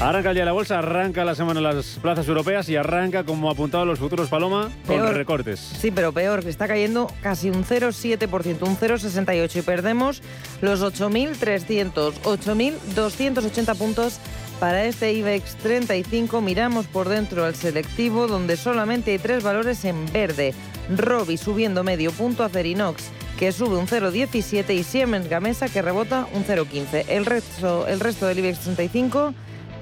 Arranca el día de la bolsa, arranca la semana en las plazas europeas y arranca, como apuntado los futuros Paloma, con recortes. Sí, pero peor, que está cayendo casi un 0,7%, un 0,68% y perdemos los 8.300, 8.280 puntos para este IBEX 35. Miramos por dentro al selectivo, donde solamente hay tres valores en verde. Robi subiendo medio punto, Acerinox que sube un 0,17 y Siemens Gamesa que rebota un 0,15. El resto, el resto del IBEX 35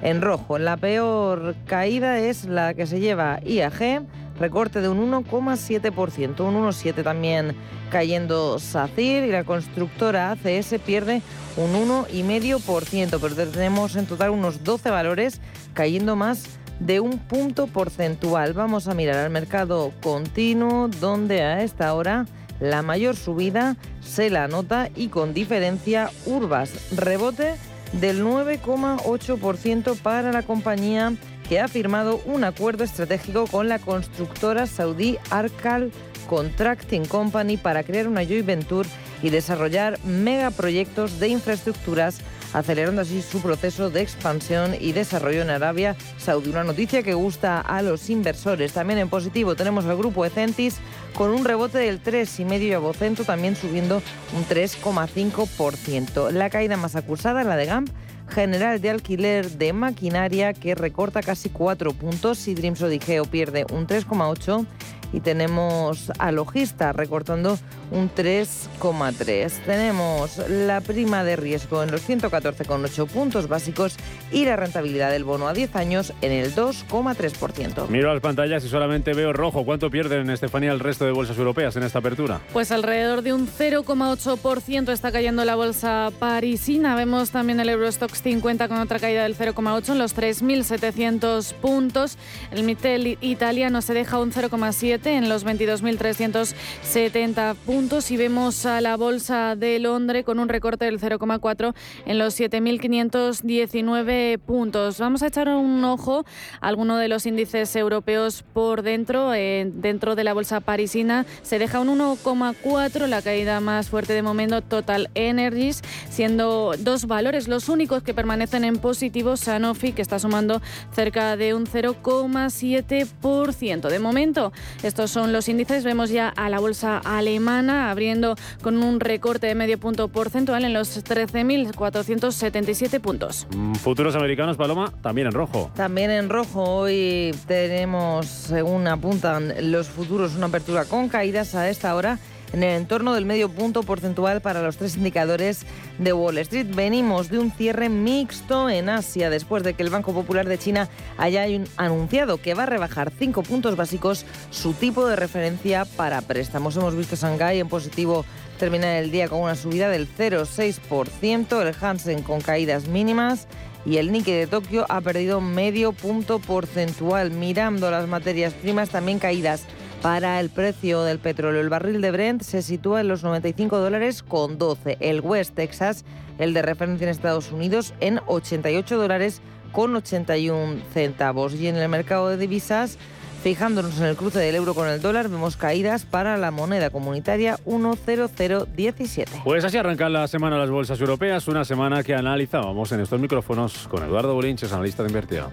en rojo. La peor caída es la que se lleva IAG, recorte de un 1,7%, un 1,7% también cayendo SACIR y la constructora ACS pierde un 1,5%, pero tenemos en total unos 12 valores cayendo más de un punto porcentual. Vamos a mirar al mercado continuo, donde a esta hora la mayor subida se la nota y con diferencia Urbas. Rebote del 9,8% para la compañía que ha firmado un acuerdo estratégico con la constructora saudí Arcal Contracting Company para crear una joint venture y desarrollar megaproyectos de infraestructuras acelerando así su proceso de expansión y desarrollo en Arabia Saudí. Una noticia que gusta a los inversores. También en positivo tenemos al grupo Ecentis con un rebote del 3,5% y a Vocento también subiendo un 3,5%. La caída más acusada, la de GAMP, General de Alquiler de Maquinaria, que recorta casi 4 puntos. y Dreams Odigeo pierde un 3,8% y tenemos a Logista recortando un 3,3. Tenemos la prima de riesgo en los 114,8 puntos básicos y la rentabilidad del bono a 10 años en el 2,3%. Miro las pantallas y solamente veo rojo. ¿Cuánto pierden, Estefanía, el resto de bolsas europeas en esta apertura? Pues alrededor de un 0,8% está cayendo la bolsa parisina. Vemos también el Eurostox 50 con otra caída del 0,8 en los 3.700 puntos. El Mittel italiano se deja un 0,7 en los 22.370 puntos y vemos a la bolsa de Londres con un recorte del 0,4 en los 7.519 puntos. Vamos a echar un ojo a alguno de los índices europeos por dentro. Eh, dentro de la bolsa parisina se deja un 1,4, la caída más fuerte de momento Total Energies, siendo dos valores los únicos que permanecen en positivo. Sanofi, que está sumando cerca de un 0,7%. De momento, estos son los índices. Vemos ya a la bolsa alemana abriendo con un recorte de medio punto porcentual en los 13.477 puntos. Mm, futuros americanos, Paloma, también en rojo. También en rojo. Hoy tenemos, según apuntan los futuros, una apertura con caídas a esta hora en el entorno del medio punto porcentual para los tres indicadores de Wall Street. Venimos de un cierre mixto en Asia después de que el Banco Popular de China haya anunciado que va a rebajar cinco puntos básicos su tipo de referencia para préstamos. Hemos visto Shanghái en positivo terminar el día con una subida del 0,6%, el Hansen con caídas mínimas y el Nikkei de Tokio ha perdido medio punto porcentual. Mirando las materias primas también caídas para el precio del petróleo. El barril de Brent se sitúa en los 95 dólares con 12. El West Texas, el de referencia en Estados Unidos, en 88 dólares con 81 centavos. Y en el mercado de divisas, Fijándonos en el cruce del euro con el dólar, vemos caídas para la moneda comunitaria 10017. Pues así arrancan la semana las bolsas europeas, una semana que analizábamos en estos micrófonos con Eduardo Bolinches, analista de invertida.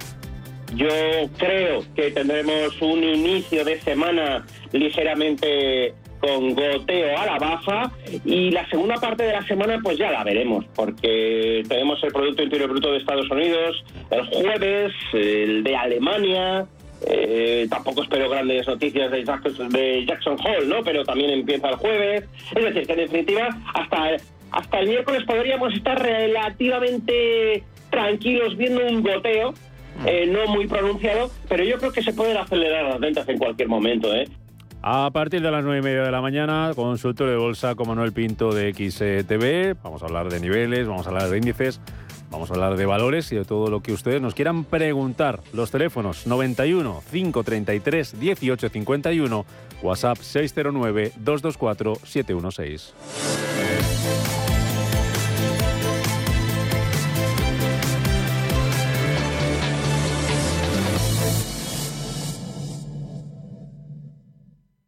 Yo creo que tendremos un inicio de semana ligeramente con goteo a la baja y la segunda parte de la semana pues ya la veremos porque tenemos el Producto Interior Bruto de Estados Unidos el jueves, el de Alemania, eh, tampoco espero grandes noticias de Jackson, de Hall, ¿no? Pero también empieza el jueves. Es decir, que en definitiva hasta, hasta el miércoles podríamos estar relativamente tranquilos viendo un goteo eh, no muy pronunciado, pero yo creo que se pueden acelerar las ventas en cualquier momento. ¿eh? A partir de las nueve y media de la mañana, consultorio de bolsa con Manuel Pinto de XTV. Vamos a hablar de niveles, vamos a hablar de índices, vamos a hablar de valores y de todo lo que ustedes nos quieran preguntar. Los teléfonos 91 533 1851, WhatsApp 609 224 716.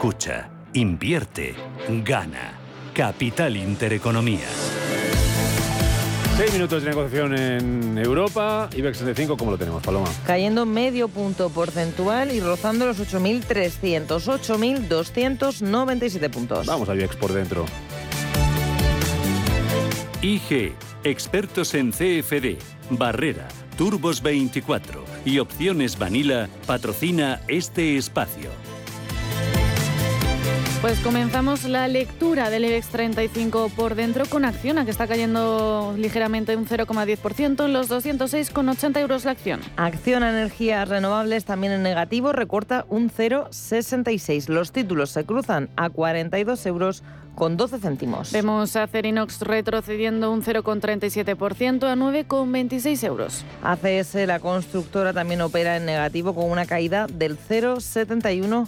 Escucha, invierte, gana. Capital Intereconomía. Seis minutos de negociación en Europa. IBEX 65, ¿cómo lo tenemos, Paloma? Cayendo medio punto porcentual y rozando los 8.300, 8.297 puntos. Vamos a IBEX por dentro. IG, expertos en CFD, Barrera, Turbos 24 y Opciones Vanilla patrocina este espacio. Pues comenzamos la lectura del IBEX 35 por dentro con Acciona, que está cayendo ligeramente un 0,10%, en los 206,80 euros la acción. Acciona Energías Renovables también en negativo, recorta un 0,66. Los títulos se cruzan a 42 euros con 12 céntimos. Vemos a Cerinox retrocediendo un 0,37% a 9,26 euros. ACS, la constructora, también opera en negativo con una caída del 0,71%.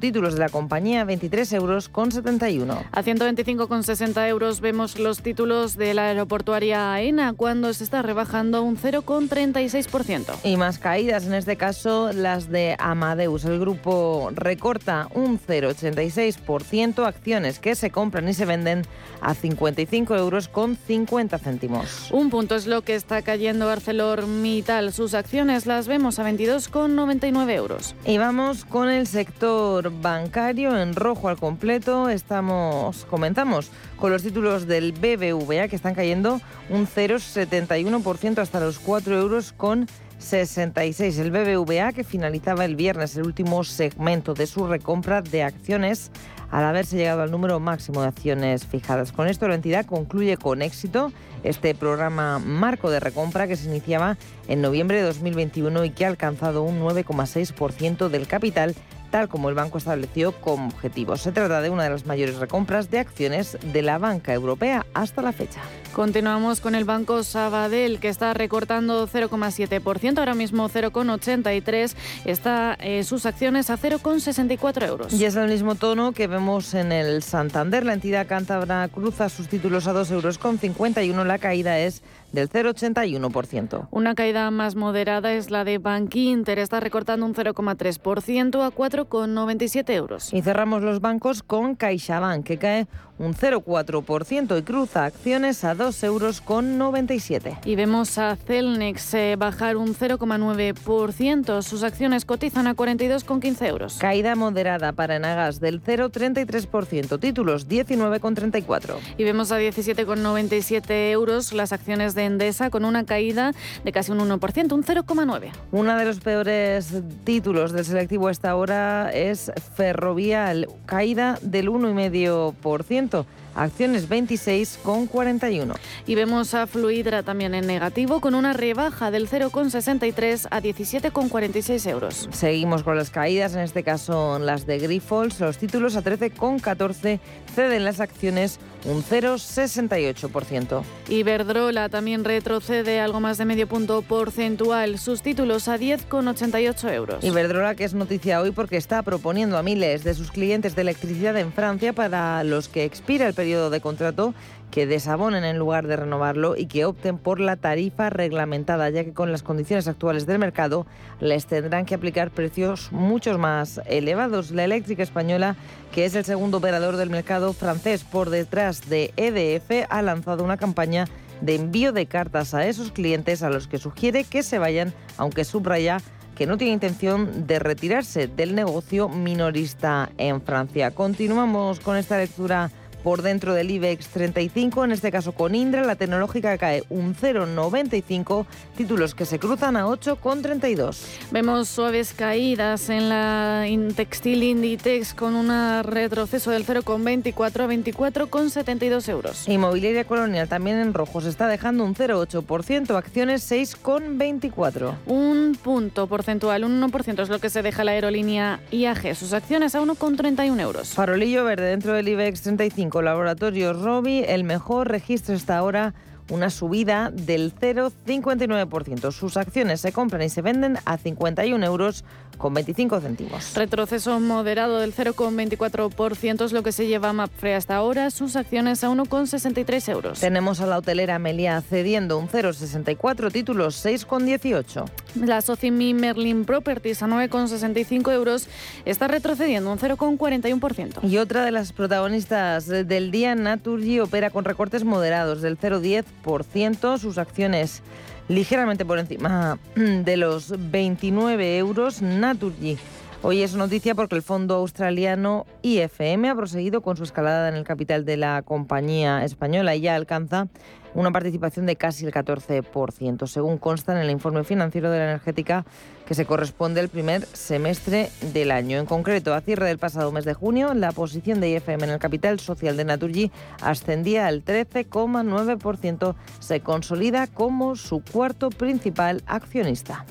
Títulos de la compañía 23 euros con 71. A 125,60 euros vemos los títulos de la aeroportuaria AENA cuando se está rebajando un 0,36%. Y más caídas, en este caso las de Amadeus. El grupo recorta un 0,86%, acciones que se compran y se venden a 55 euros con 50 céntimos. Un punto es lo que está cayendo ArcelorMittal. Sus acciones las vemos a 22,99 euros. Y vamos con el sector sector bancario en rojo al completo. Estamos, comentamos, con los títulos del BBVA que están cayendo un 0,71% hasta los 4 euros con 66. El BBVA que finalizaba el viernes el último segmento de su recompra de acciones al haberse llegado al número máximo de acciones fijadas. Con esto la entidad concluye con éxito este programa marco de recompra que se iniciaba en noviembre de 2021 y que ha alcanzado un 9,6% del capital tal como el banco estableció como objetivo. Se trata de una de las mayores recompras de acciones de la banca europea hasta la fecha. Continuamos con el Banco Sabadell, que está recortando 0,7%, ahora mismo 0,83%, está eh, sus acciones a 0,64 euros. Y es el mismo tono que vemos en el Santander. La entidad cántabra cruza sus títulos a 2,51 euros, la caída es del 0,81%. Una caída más moderada es la de Bankinter, está recortando un 0,3% a 4,97 euros. Y cerramos los bancos con CaixaBank, que cae un 0,4% y cruza acciones a 2,97 euros. Con 97. Y vemos a Celnex eh, bajar un 0,9%. Sus acciones cotizan a 42,15 euros. Caída moderada para Enagas del 0,33%. Títulos 19,34. Y vemos a 17,97 euros las acciones de Endesa con una caída de casi un 1%, un 0,9. Uno de los peores títulos del selectivo esta hora es Ferrovial, caída del 1,5% acciones 26 con 41. Y vemos a Fluidra también en negativo con una rebaja del 0,63 a 17,46 euros. Seguimos con las caídas, en este caso las de Grifols, los títulos a 13,14 ceden las acciones un 0,68%. Iberdrola también retrocede algo más de medio punto porcentual, sus títulos a 10,88 euros. Iberdrola que es noticia hoy porque está proponiendo a miles de sus clientes de electricidad en Francia para los que expira el periodo de contrato que desabonen en lugar de renovarlo y que opten por la tarifa reglamentada, ya que con las condiciones actuales del mercado les tendrán que aplicar precios mucho más elevados. La eléctrica española, que es el segundo operador del mercado francés por detrás de EDF, ha lanzado una campaña de envío de cartas a esos clientes a los que sugiere que se vayan, aunque subraya que no tiene intención de retirarse del negocio minorista en Francia. Continuamos con esta lectura por dentro del IBEX 35, en este caso con Indra, la tecnológica cae un 0,95, títulos que se cruzan a 8,32. Vemos suaves caídas en la textil Inditex con un retroceso del 0,24 a 24,72 euros. Inmobiliaria Colonial también en rojo, se está dejando un 0,8%, acciones 6,24. Un punto porcentual, un 1% es lo que se deja la aerolínea IAG, sus acciones a 1,31 euros. Farolillo verde dentro del IBEX 35 Laboratorio Robi, el mejor registro hasta ahora una subida del 0,59%. Sus acciones se compran y se venden a 51 euros con 25 céntimos. Retroceso moderado del 0,24% es lo que se lleva Mapfre hasta ahora, sus acciones a 1,63 euros. Tenemos a la hotelera Meliá cediendo un 0,64, títulos 6,18. La Socimi Merlin Properties a 9,65 euros está retrocediendo un 0,41%. Y otra de las protagonistas del día, Naturgy, opera con recortes moderados del 0,10%, sus acciones ligeramente por encima de los 29 euros. Naturgy Hoy es noticia porque el fondo australiano IFM ha proseguido con su escalada en el capital de la compañía española y ya alcanza una participación de casi el 14%, según consta en el informe financiero de la energética que se corresponde al primer semestre del año. En concreto, a cierre del pasado mes de junio, la posición de IFM en el capital social de Naturgy ascendía al 13,9%. Se consolida como su cuarto principal accionista.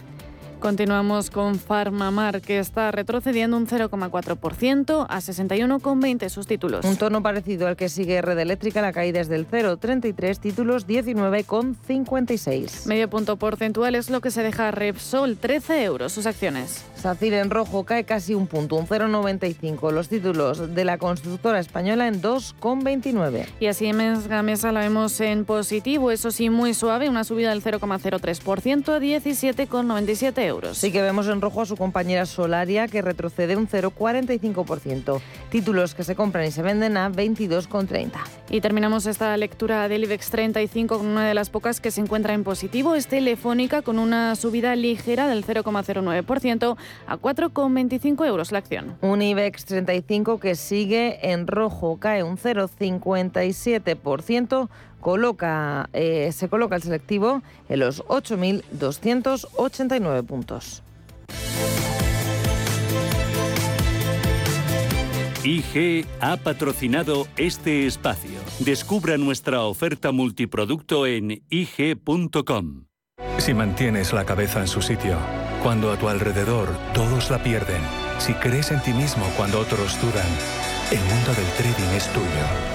Continuamos con Farmamar, que está retrocediendo un 0,4% a 61,20 sus títulos. Un tono parecido al que sigue Red Eléctrica, la caída es del 0,33, títulos 19,56. Medio punto porcentual es lo que se deja Repsol, 13 euros sus acciones. SACIR en rojo cae casi un punto, un 0,95. Los títulos de la constructora española en 2,29. Y así en Gamesa la vemos en positivo, eso sí muy suave, una subida del 0,03% a 17,97 euros. Sí que vemos en rojo a su compañera Solaria que retrocede un 0,45%. Títulos que se compran y se venden a 22,30. Y terminamos esta lectura del IBEX 35 con una de las pocas que se encuentra en positivo. Es Telefónica con una subida ligera del 0,09% a 4,25 euros la acción. Un IBEX 35 que sigue en rojo, cae un 0,57% coloca, eh, se coloca el selectivo en los 8.289 puntos. IG ha patrocinado este espacio. Descubra nuestra oferta multiproducto en IG.com. Si mantienes la cabeza en su sitio, cuando a tu alrededor todos la pierden, si crees en ti mismo cuando otros dudan, el mundo del trading es tuyo.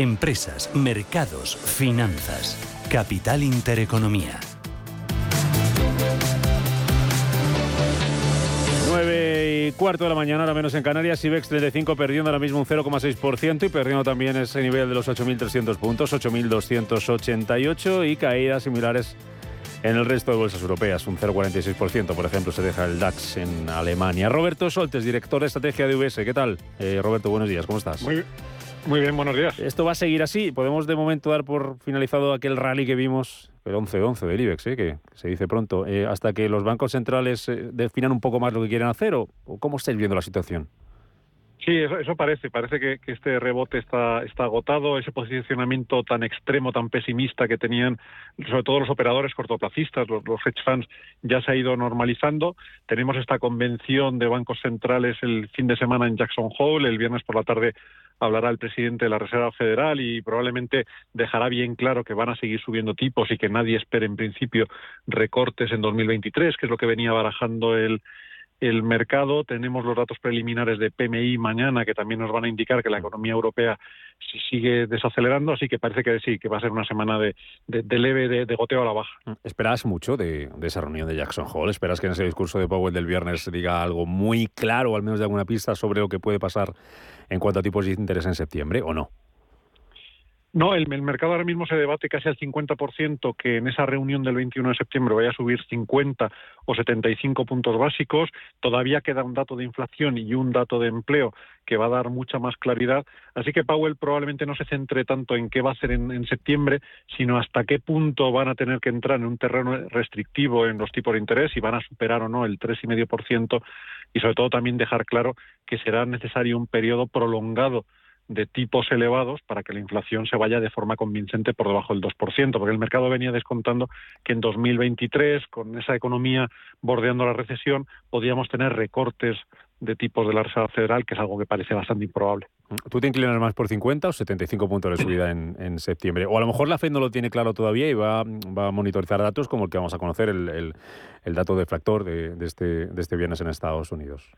Empresas, mercados, finanzas. Capital Intereconomía. 9 y cuarto de la mañana, ahora menos en Canarias, IBEX 35 perdiendo ahora mismo un 0,6% y perdiendo también ese nivel de los 8.300 puntos, 8.288 y caídas similares en el resto de bolsas europeas, un 0,46%, por ejemplo, se deja el DAX en Alemania. Roberto Soltes, director de estrategia de UBS, ¿qué tal? Eh, Roberto, buenos días, ¿cómo estás? Muy, muy bien, buenos días. ¿Esto va a seguir así? ¿Podemos de momento dar por finalizado aquel rally que vimos, el 11-11 del IBEX, eh, que se dice pronto, eh, hasta que los bancos centrales eh, definan un poco más lo que quieren hacer? ¿O, cómo estáis viendo la situación? Sí, eso, parece. Parece que, este rebote está, está agotado. Ese posicionamiento tan extremo, tan pesimista que tenían, sobre todo los operadores cortoplacistas, los, los hedge funds, ya se ha ido normalizando. Tenemos esta convención de bancos centrales el fin de semana en Jackson Hole. El viernes por la tarde hablará el presidente de la Reserva Federal y probablemente dejará bien claro que van a seguir subiendo tipos y que nadie espere en principio recortes en 2023, que es lo que venía barajando el, el mercado. Tenemos los datos preliminares de PMI mañana que también nos van a indicar que la economía europea sigue desacelerando, así que parece que sí, que va a ser una semana de, leve de, goteo a la baja. Mm, ¿Esperas mucho de, esa reunión de Jackson Hole? ¿Esperas que en ese discurso de Powell del viernes se diga algo muy claro, al menos de alguna pista, sobre lo que puede pasar en cuanto a tipos de interés en septiembre o no? No, el, mercado ahora mismo se debate casi al 50% que en esa reunión del 21 de septiembre vaya a subir 50 o 75 puntos básicos. Todavía queda un dato de inflación y un dato de empleo que va a dar mucha más claridad. Así que Powell probablemente no se centre tanto en qué va a hacer en, septiembre, sino hasta qué punto van a tener que entrar en un terreno restrictivo en los tipos de interés, y van a superar o no el 3,5%, y sobre todo también dejar claro que será necesario un periodo prolongado de tipos elevados para que la inflación se vaya de forma convincente por debajo del 2%, porque el mercado venía descontando que en 2023, con esa economía bordeando la recesión, podíamos tener recortes de tipos de la Reserva Federal, que es algo que parece bastante improbable. ¿Tú te inclinas más por 50 o 75 puntos de subida en, septiembre? O a lo mejor la Fed no lo tiene claro todavía y va, va a monitorizar datos como el que vamos a conocer, el, el, dato deflactor de, de, este, de este viernes en Estados Unidos.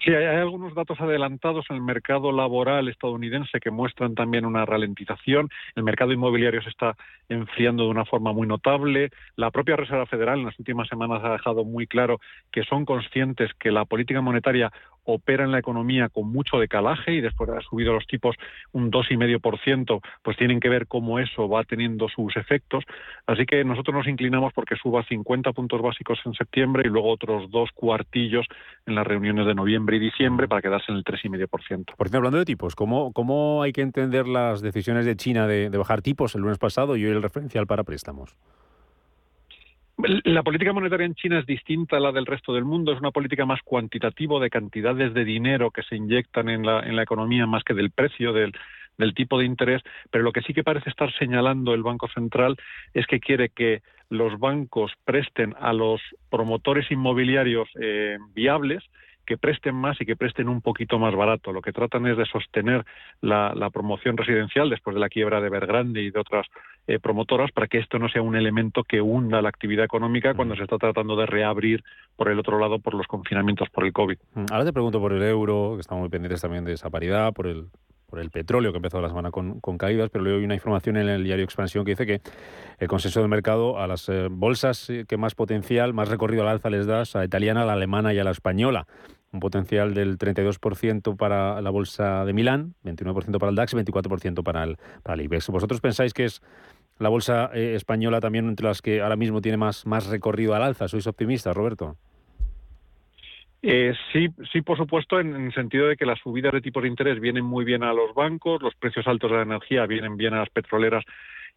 Sí, hay, algunos datos adelantados en el mercado laboral estadounidense que muestran también una ralentización. El mercado inmobiliario se está enfriando de una forma muy notable. La propia Reserva Federal en las últimas semanas ha dejado muy claro que son conscientes que la política monetaria opera en la economía con mucho decalaje y después de haber subido los tipos un 2,5%, pues tienen que ver cómo eso va teniendo sus efectos. Así que nosotros nos inclinamos porque suba 50 puntos básicos en septiembre y luego otros dos cuartillos en las reuniones de noviembre y diciembre para quedarse en el 3,5%. Por ejemplo, hablando de tipos, ¿cómo, ¿cómo hay que entender las decisiones de China de, de bajar tipos el lunes pasado y hoy el referencial para préstamos? La política monetaria en China es distinta a la del resto del mundo, es una política más cuantitativa de cantidades de dinero que se inyectan en la, en la economía más que del precio del, tipo de interés, pero lo que sí que parece estar señalando el Banco Central es que quiere que los bancos presten a los promotores inmobiliarios eh, viables que presten más y que presten un poquito más barato. Lo que tratan es de sostener la, promoción residencial después de la quiebra de Vergrande y de otras eh, promotoras para que esto no sea un elemento que hunda la actividad económica cuando se está tratando de reabrir por el otro lado por los confinamientos por el COVID. Ahora te pregunto por el euro, que estamos muy pendientes también de esa paridad, por el por el petróleo, que empezó la semana con, caídas, pero luego hay una información en el diario Expansión que dice que el consenso del mercado a las eh, bolsas eh, que más potencial, más recorrido al alza les da, a la italiana, a la alemana y a la española un potencial del 32% para la bolsa de Milán, 29% para el DAX y 24% para el, para el IBEX. ¿Vosotros pensáis que es la bolsa eh, española también entre las que ahora mismo tiene más, más recorrido al alza? ¿Sois optimistas, Roberto? Eh, sí, sí, por supuesto, en, el sentido de que las subidas de tipos de interés vienen muy bien a los bancos, los precios altos de la energía vienen bien a las petroleras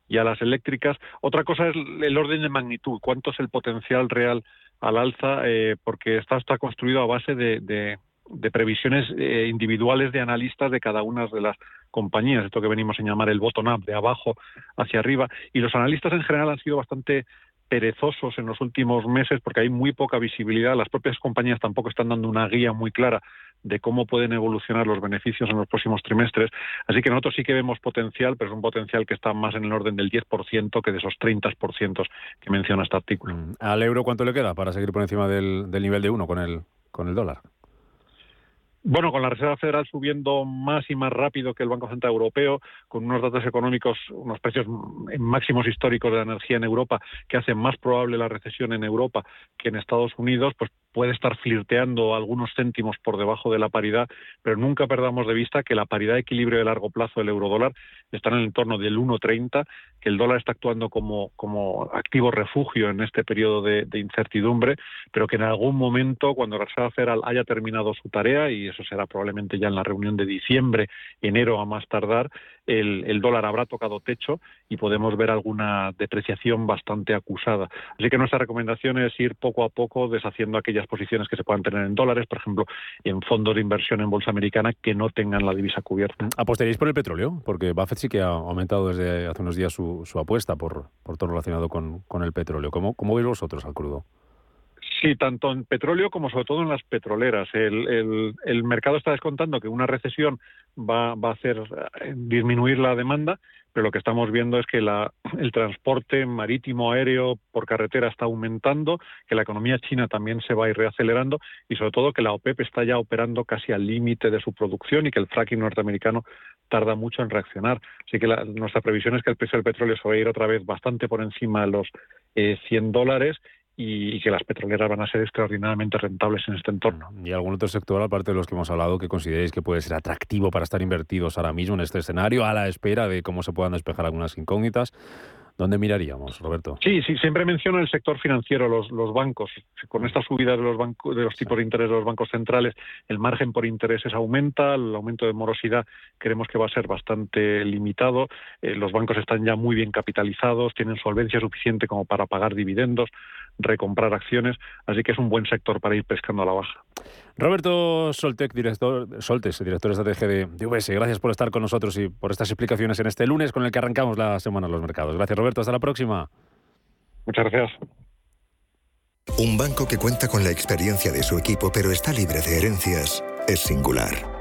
y a las eléctricas. Otra cosa es el orden de magnitud, cuánto es el potencial real al alza, eh, porque está, está construido a base de, previsiones eh, individuales de analistas de cada una de las compañías, esto que venimos a llamar el bottom-up, de abajo hacia arriba, y los analistas en general han sido bastante perezosos en los últimos meses porque hay muy poca visibilidad. Las propias compañías tampoco están dando una guía muy clara de cómo pueden evolucionar los beneficios en los próximos trimestres. Así que nosotros sí que vemos potencial, pero es un potencial que está más en el orden del 10% que de esos 30% que menciona este artículo. Mm. ¿Al euro cuánto le queda para seguir por encima del, del nivel de 1 con el, con el dólar? Bueno, con la Reserva Federal subiendo más y más rápido que el Banco Central Europeo, con unos datos económicos, unos precios máximos históricos de la energía en Europa, que hacen más probable la recesión en Europa que en Estados Unidos, pues puede estar flirteando algunos céntimos por debajo de la paridad, pero nunca perdamos de vista que la paridad de equilibrio de largo plazo del eurodólar está en el entorno del 1,30, que el dólar está actuando como, como activo refugio en este periodo de, incertidumbre, pero que en algún momento, cuando la Reserva Federal haya terminado su tarea, y eso será probablemente ya en la reunión de diciembre, enero a más tardar, el, dólar habrá tocado techo y podemos ver alguna depreciación bastante acusada. Así que nuestra recomendación es ir poco a poco deshaciendo aquellas posiciones que se puedan tener en dólares, por ejemplo, en fondos de inversión en bolsa americana que no tengan la divisa cubierta. ¿Apostaréis por el petróleo? Porque Buffett sí que ha aumentado desde hace unos días su, apuesta por, por todo relacionado con, el petróleo. ¿Cómo, ¿Cómo veis vosotros al crudo? Sí, tanto en petróleo como sobre todo en las petroleras. El, el, mercado está descontando que una recesión va, a hacer eh, disminuir la demanda, pero lo que estamos viendo es que la, el transporte marítimo, aéreo, por carretera está aumentando, que la economía china también se va a ir reacelerando y sobre todo que la OPEP está ya operando casi al límite de su producción y que el fracking norteamericano tarda mucho en reaccionar. Así que nuestra previsión es que el precio del petróleo se va a ir otra vez bastante por encima de los eh, 100 dólares y, que las petroleras van a ser extraordinariamente rentables en este entorno. ¿Y algún otro sector, aparte de los que hemos hablado, que consideréis que puede ser atractivo para estar invertidos ahora mismo en este escenario, a la espera de cómo se puedan despejar algunas incógnitas? ¿Dónde miraríamos, Roberto? Sí, sí, siempre menciono el sector financiero, los, bancos. Con esta subida de los, de los tipos de interés de los bancos centrales, el margen por intereses aumenta, el aumento de morosidad creemos que va a ser bastante limitado. Eh, los bancos están ya muy bien capitalizados, tienen solvencia suficiente como para pagar dividendos recomprar acciones, así que es un buen sector para ir pescando a la baja. Roberto Soltec, director, Soltes, director de estrategia de, de UBS, gracias por estar con nosotros y por estas explicaciones en este lunes con el que arrancamos la semana en los mercados. Gracias Roberto, hasta la próxima. Muchas gracias. Un banco que cuenta con la experiencia de su equipo pero está libre de herencias es singular.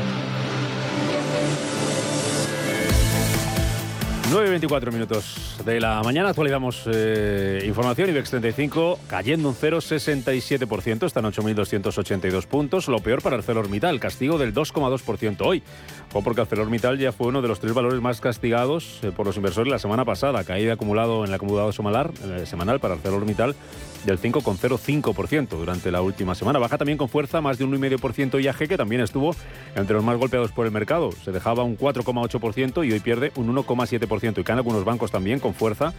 9.24 minutos de la mañana actualizamos eh, información. IBEX 35 cayendo un 0,67%, están 8.282 puntos. Lo peor para ArcelorMittal, castigo del 2,2% hoy. O porque ArcelorMittal ya fue uno de los tres valores más castigados eh, por los inversores la semana pasada. Caída acumulado en el acumulado semanal, semanal para ArcelorMittal del 5,05% durante la última semana. Baja también con fuerza más de un 1,5% IAG, que también estuvo entre los más golpeados por el mercado. Se dejaba un 4,8% y hoy pierde un 1,7%. Y caen algunos bancos también con fuerza,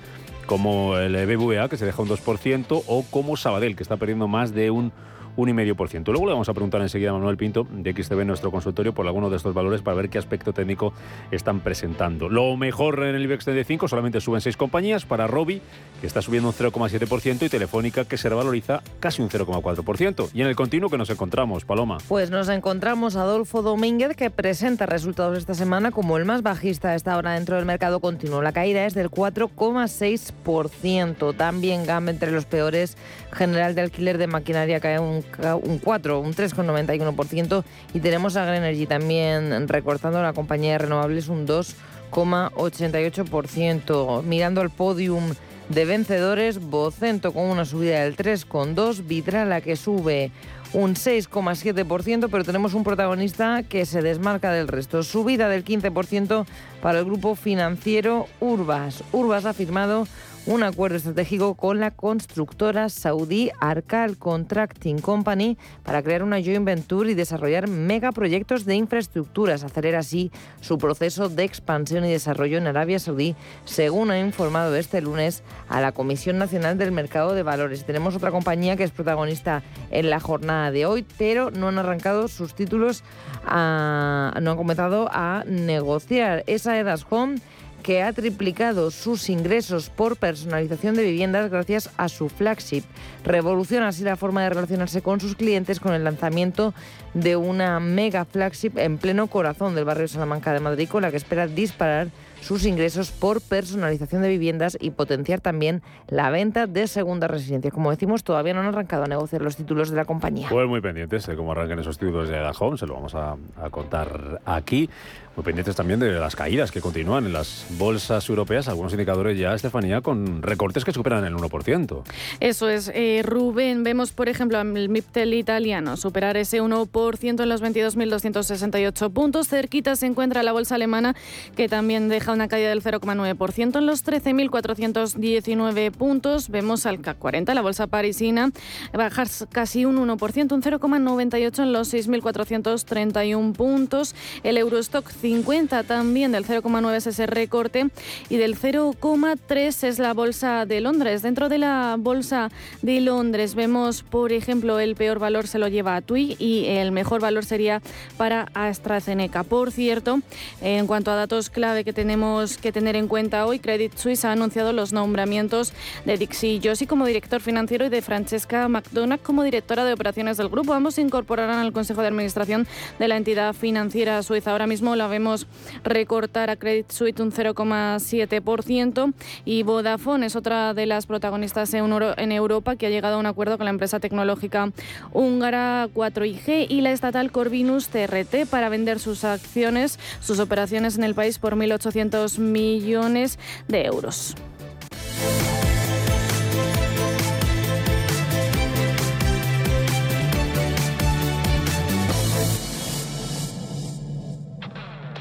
como el BBVA, que se deja un 2%, o como Sabadell, que está perdiendo más de un 1,5%. Luego le vamos a preguntar enseguida a Manuel Pinto de XTB nuestro consultorio por alguno de estos valores para ver qué aspecto técnico están presentando. Lo mejor en el IBEX 35 solamente suben seis compañías para Robi, que está subiendo un 0,7% y Telefónica, que se revaloriza casi un 0,4%. Y en el continuo que nos encontramos, Paloma. Pues nos encontramos Adolfo Domínguez, que presenta resultados esta semana como el más bajista a esta hora dentro del mercado continuo. La caída es del 4,6%. También gama entre los peores. General de alquiler de maquinaria cae un un, 4, un 3,91% y tenemos a Grenergy también recortando la compañía de renovables un 2,88%. Mirando al podium de vencedores, Bocento con una subida del 3,2%, Vidrala que sube un 6,7%, pero tenemos un protagonista que se desmarca del resto. Subida del 15% para el grupo financiero Urbas. Urbas ha firmado un acuerdo estratégico con la constructora saudí Arcal Contracting Company para crear una joint venture y desarrollar megaproyectos de infraestructuras, acelera así su proceso de expansión y desarrollo en Arabia Saudí, según ha informado este lunes a la Comisión Nacional del Mercado de Valores. Tenemos otra compañía que es protagonista en la jornada de hoy, pero no han arrancado sus títulos, no han comenzado a negociar. Esa Edas Home que ha triplicado sus ingresos por personalización de viviendas gracias a su flagship. Revoluciona así la forma de relacionarse con sus clientes con el lanzamiento de una mega flagship en pleno corazón del barrio Salamanca de Madrid, con la que espera disparar sus ingresos por personalización de viviendas y potenciar también la venta de segunda residencia. Como decimos, todavía no han arrancado a negociar los títulos de la compañía. Pues muy pendientes de cómo arranquen esos títulos de Ada Home, se lo vamos a, a contar aquí. Muy pendientes también de las caídas que continúan en las bolsas europeas, algunos indicadores ya, Estefanía, con recortes que superan el 1%. Eso es, eh, Rubén. Vemos, por ejemplo, el MIPTEL italiano superar ese 1% en los 22.268 puntos. Cerquita se encuentra la bolsa alemana, que también deja una caída del 0,9% en los 13.419 puntos. Vemos al CAC 40, la bolsa parisina, bajar casi un 1%, un 0,98 en los 6.431 puntos. El Eurostock 50 también del 0,9 es ese recorte y del 0,3 es la bolsa de Londres. Dentro de la bolsa de Londres vemos, por ejemplo, el peor valor se lo lleva a TUI y el mejor valor sería para AstraZeneca. Por cierto, en cuanto a datos clave que tenemos que tener en cuenta hoy, Credit Suisse ha anunciado los nombramientos de Dixie Joshi como director financiero y de Francesca McDonagh como directora de operaciones del grupo. Ambos se incorporarán al Consejo de Administración de la entidad financiera suiza. Ahora mismo la vemos recortar a Credit Suisse un 0,7% y Vodafone es otra de las protagonistas en Europa que ha llegado a un acuerdo con la empresa tecnológica húngara 4IG y la estatal Corvinus TRT para vender sus acciones, sus operaciones en el país por 1.800 millones de euros.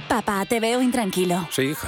Papá, te veo intranquilo. Sí, hija.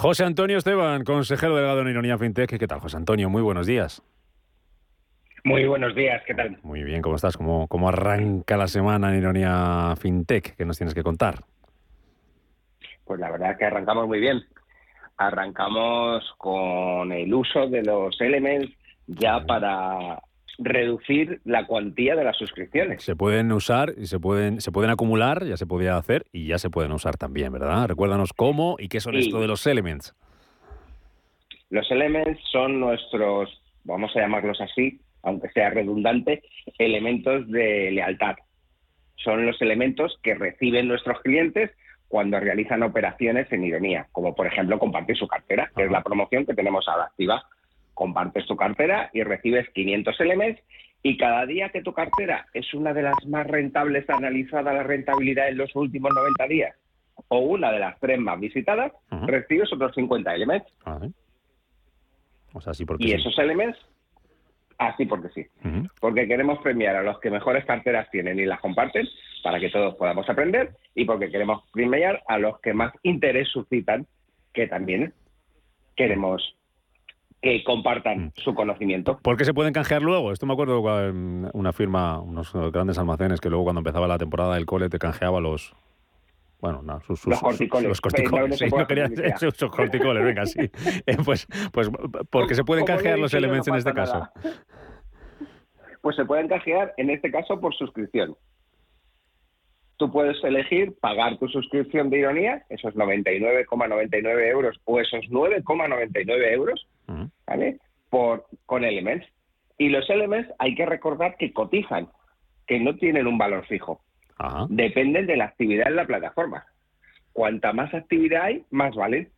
José Antonio Esteban, consejero delegado en Ironía FinTech. ¿Qué tal, José Antonio? Muy buenos días. Muy buenos días, ¿qué tal? Muy bien, ¿cómo estás? ¿Cómo, cómo arranca la semana en Ironía FinTech? ¿Qué nos tienes que contar? Pues la verdad es que arrancamos muy bien. Arrancamos con el uso de los elements ya para reducir la cuantía de las suscripciones. Se pueden usar y se pueden, se pueden acumular, ya se podía hacer y ya se pueden usar también, ¿verdad? Recuérdanos cómo y qué son esto de los elements. Los elements son nuestros vamos a llamarlos así, aunque sea redundante, elementos de lealtad. Son los elementos que reciben nuestros clientes cuando realizan operaciones en ironía, como por ejemplo compartir su cartera, que es la promoción que tenemos ahora activa. Compartes tu cartera y recibes 500 LMs y cada día que tu cartera es una de las más rentables analizada la rentabilidad en los últimos 90 días o una de las tres más visitadas, recibes otros 50 LMs. O sea, sí porque y sí. esos LMs Así porque sí. Porque queremos premiar a los que mejores carteras tienen y las comparten para que todos podamos aprender y porque queremos premiar a los que más interés suscitan, que también queremos que compartan su conocimiento. ¿Por qué se pueden canjear luego? Esto me acuerdo con una firma, unos grandes almacenes que luego cuando empezaba la temporada del cole te canjeaba los... Bueno, no, sus, sus- Los corticoles. Los corticoles, No, sí, quería sus corticoles, venga, sí. Eh, pues, pues porque se pueden canjear los no elementos en este caso. Pues se pueden canjear, en este caso, por suscripción. Tú puedes elegir pagar tu suscripción de ironía, esos 99,99 euros o esos 9,99 euros, ¿vale? Por, con Elements. Y los Elements hay que recordar que cotizan, que no tienen un valor fijo. Dependen de la actividad en la plataforma. Cuanta más actividad hay, más valen.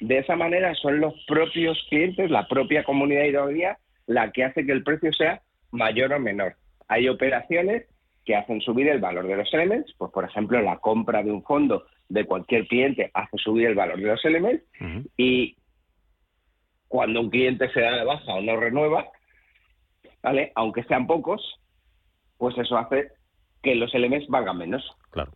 De esa manera son los propios clientes, la propia comunidad ironía, la que hace que el precio sea mayor o menor. Hay operaciones que hacen subir el valor de los elements, pues por ejemplo la compra de un fondo de cualquier cliente hace subir el valor de los elements y cuando un cliente se da de baja o no renueva, ¿vale? aunque sean pocos, pues eso hace que los elements valgan menos. Claro.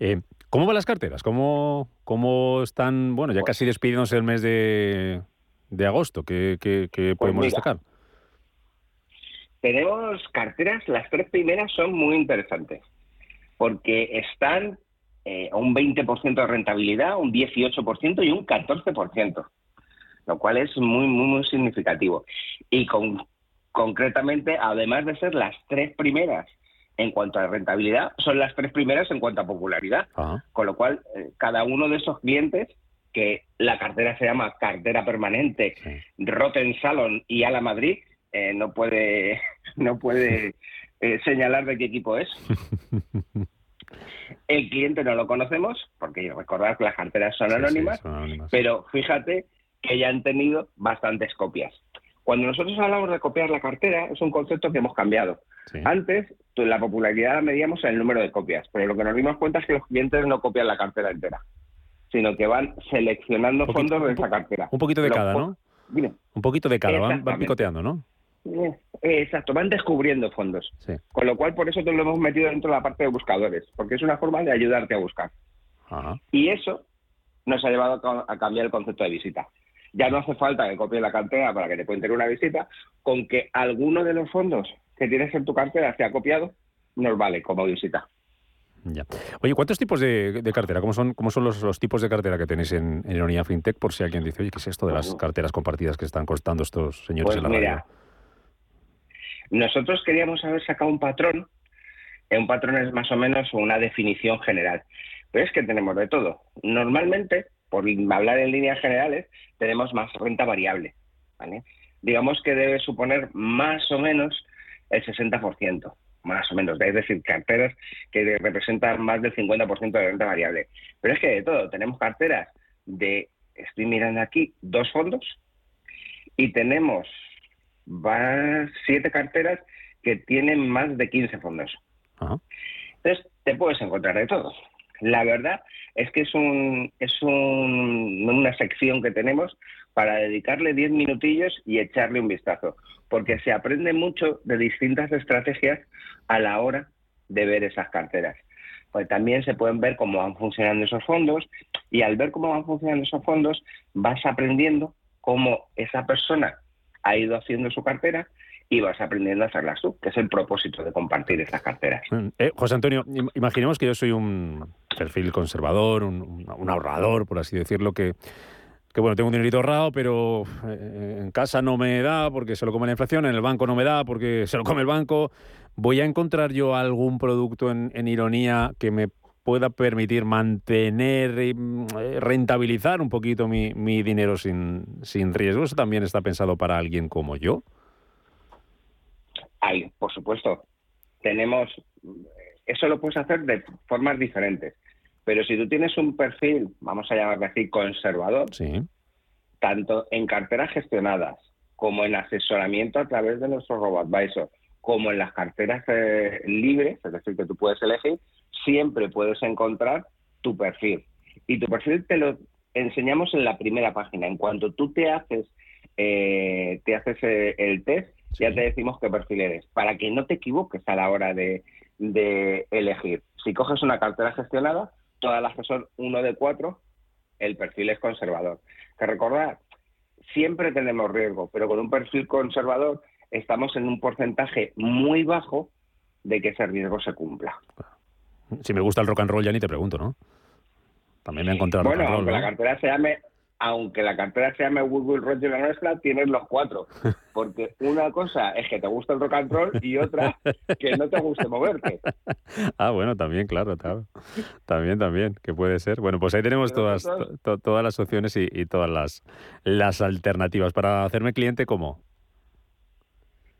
Eh, ¿Cómo van las carteras? ¿Cómo, ¿Cómo están, bueno, ya casi despidiéndose el mes de, de agosto? ¿Qué, qué- qué podemos mira. destacar? Tenemos carteras, las tres primeras son muy interesantes, porque están eh, a un 20% de rentabilidad, un 18% y un 14%, lo cual es muy, muy, muy significativo. Y con, concretamente, además de ser las tres primeras en cuanto a rentabilidad, son las tres primeras en cuanto a popularidad. Con lo cual, eh, cada uno de esos clientes, que la cartera se llama cartera permanente, Rotten Salon y Ala Madrid, eh, no puede, no puede eh, señalar de qué equipo es. El cliente no lo conocemos, porque recordad que las carteras son anónimas, pero fíjate que ya han tenido bastantes copias. Cuando nosotros hablamos de copiar la cartera, es un concepto que hemos cambiado. Antes, la popularidad la medíamos en el número de copias, pero lo que nos dimos cuenta es que los clientes no copian la cartera entera, sino que van seleccionando fondos de esa cartera. Un poquito de Los cada, ¿no? Un poquito de cada, van, picoteando, ¿no? Eh, Exacto, van descubriendo fondos. Sí. Con lo cual, por eso te lo hemos metido dentro de la parte de buscadores, porque es una forma de ayudarte a buscar. Ajá. Y eso nos ha llevado a cambiar el concepto de visita. Ya no hace falta que copies la cartera para que te pueden tener una visita, con que alguno de los fondos que tienes en tu cartera sea copiado, nos vale como visita. Ya. Oye, ¿cuántos tipos de, de cartera? ¿Cómo son, cómo son los, los tipos de cartera que tenéis en, en FinTech? Por si alguien dice, oye, ¿qué es esto de las carteras compartidas que están costando estos señores Pues en la mira, radio? Nosotros queríamos haber sacado un patrón. Un patrón es más o menos una definición general. Pero es que tenemos de todo. Normalmente, por hablar en líneas generales, tenemos más renta variable. ¿vale? Digamos que debe suponer más o menos el 60%, más o menos. Es decir, carteras que representan más del 50% de renta variable. Pero es que de todo. Tenemos carteras de, estoy mirando aquí, dos fondos y tenemos siete carteras que tienen más de 15 fondos. Entonces, te puedes encontrar de todo. La verdad es que es, un, es un- una sección que tenemos para dedicarle 10 minutillos y echarle un vistazo, porque se aprende mucho de distintas estrategias a la hora de ver esas carteras. Pues también se pueden ver cómo van funcionando esos fondos y al ver cómo van funcionando esos fondos vas aprendiendo cómo esa persona ha ido haciendo su cartera y vas aprendiendo a hacerlas tú, que es el propósito de compartir esas carteras. Eh, José Antonio, im- imaginemos que yo soy un perfil conservador, un, ahorrador, por así decirlo, que, bueno, tengo un dinerito ahorrado, pero eh, en casa no me da porque se lo come la inflación, en el banco no me da porque se lo come el banco. ¿Voy a encontrar yo algún producto en, en ironía que me pueda permitir mantener y mm, eh, rentabilizar un poquito mi, mi dinero sin, sin riesgo? ¿Eso también está pensado para alguien como yo? Hay, por supuesto. Tenemos, eso lo puedes hacer de formas diferentes. Pero si tú tienes un perfil, vamos a llamarlo así, conservador, tanto en carteras gestionadas como en asesoramiento a través de nuestro RoboAdvisor, como en las carteras eh, libres, es decir, que tú puedes elegir, siempre puedes encontrar tu perfil. Y tu perfil te lo enseñamos en la primera página. En cuanto tú te haces, eh, te haces eh, el test, ya te decimos qué perfil eres, para que no te equivoques a la hora de, de elegir. Si coges una cartera gestionada, todas las que son uno de cuatro, el perfil es conservador. Que recordar, siempre tenemos riesgo, pero con un perfil conservador estamos en un porcentaje muy bajo de que ese riesgo se cumpla. Si me gusta el rock and roll ya ni te pregunto, ¿no? También me he encontrado bueno, rock and roll, aunque ¿no? la cartera se llame aunque la cartera se llame Woodwill Rock y la nuestra, tienes los cuatro. Porque una cosa es que te gusta el rock and roll y otra que no te guste moverte. Ah, bueno, también, claro, claro. También, también, que puede ser. Bueno, pues ahí tenemos todas, to- to- todas las opciones y, y todas las, las alternativas. Para hacerme cliente, ¿cómo?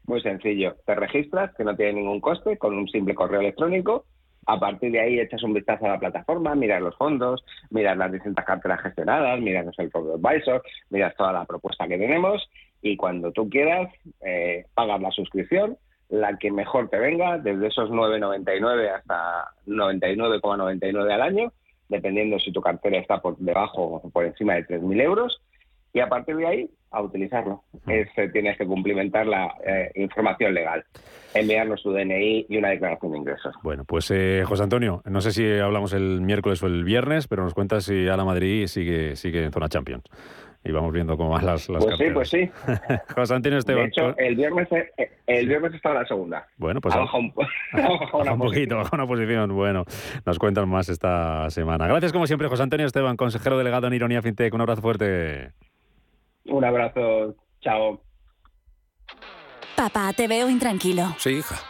Muy sencillo. Te registras, que no tiene ningún coste, con un simple correo electrónico. A partir de ahí echas un vistazo a la plataforma, miras los fondos, miras las distintas carteras gestionadas, miras el Robo Advisor, miras toda la propuesta que tenemos y cuando tú quieras eh, pagas la suscripción, la que mejor te venga, desde esos 9,99 hasta 99,99 al año, dependiendo si tu cartera está por debajo o por encima de 3.000 euros. Y a partir de ahí, a utilizarlo. Es, eh, tienes que cumplimentar la eh, información legal, enviarnos tu DNI y una declaración de ingresos. Bueno, pues eh, José Antonio, no sé si hablamos el miércoles o el viernes, pero nos cuentas si Ala Madrid sigue, sigue en zona Champions. Y vamos viendo cómo van las, las Pues sí, pues sí. José Antonio De Esteban. hecho, el viernes, eh, el viernes está la segunda. Bueno, pues Ha a- bajado un, una Baja un poquito, baja una posición. Bueno, nos cuentan más esta semana. Gracias como siempre, José Antonio Esteban, consejero delegado en Ironía FinTech. Un abrazo fuerte. Un abrazo, chao. Papá, te veo intranquilo. Sí, hija.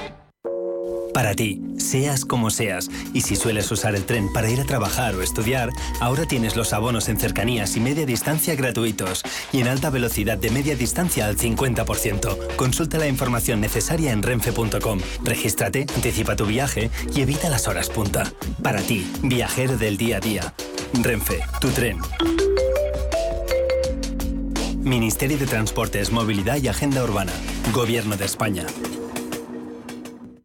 Para ti, seas como seas, y si sueles usar el tren para ir a trabajar o estudiar, ahora tienes los abonos en cercanías y media distancia gratuitos y en alta velocidad de media distancia al 50%. Consulta la información necesaria en renfe.com. Regístrate, anticipa tu viaje y evita las horas punta. Para ti, viajero del día a día. Renfe, tu tren. Ministerio de Transportes, Movilidad y Agenda Urbana. Gobierno de España.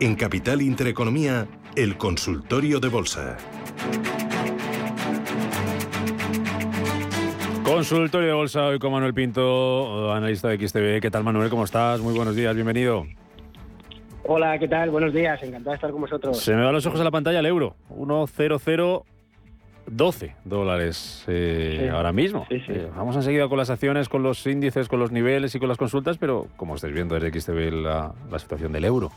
En Capital Intereconomía, el consultorio de bolsa. Consultorio de bolsa hoy con Manuel Pinto, analista de XTV. ¿Qué tal, Manuel? ¿Cómo estás? Muy buenos días, bienvenido. Hola, ¿qué tal? Buenos días, encantado de estar con vosotros. Se me van los ojos a la pantalla el euro. 1-0-0. 12 dólares eh, ahora mismo. Eh, vamos enseguida con las acciones, con los índices, con los niveles y con las consultas, pero como estáis viendo desde XTV la, la situación del euro.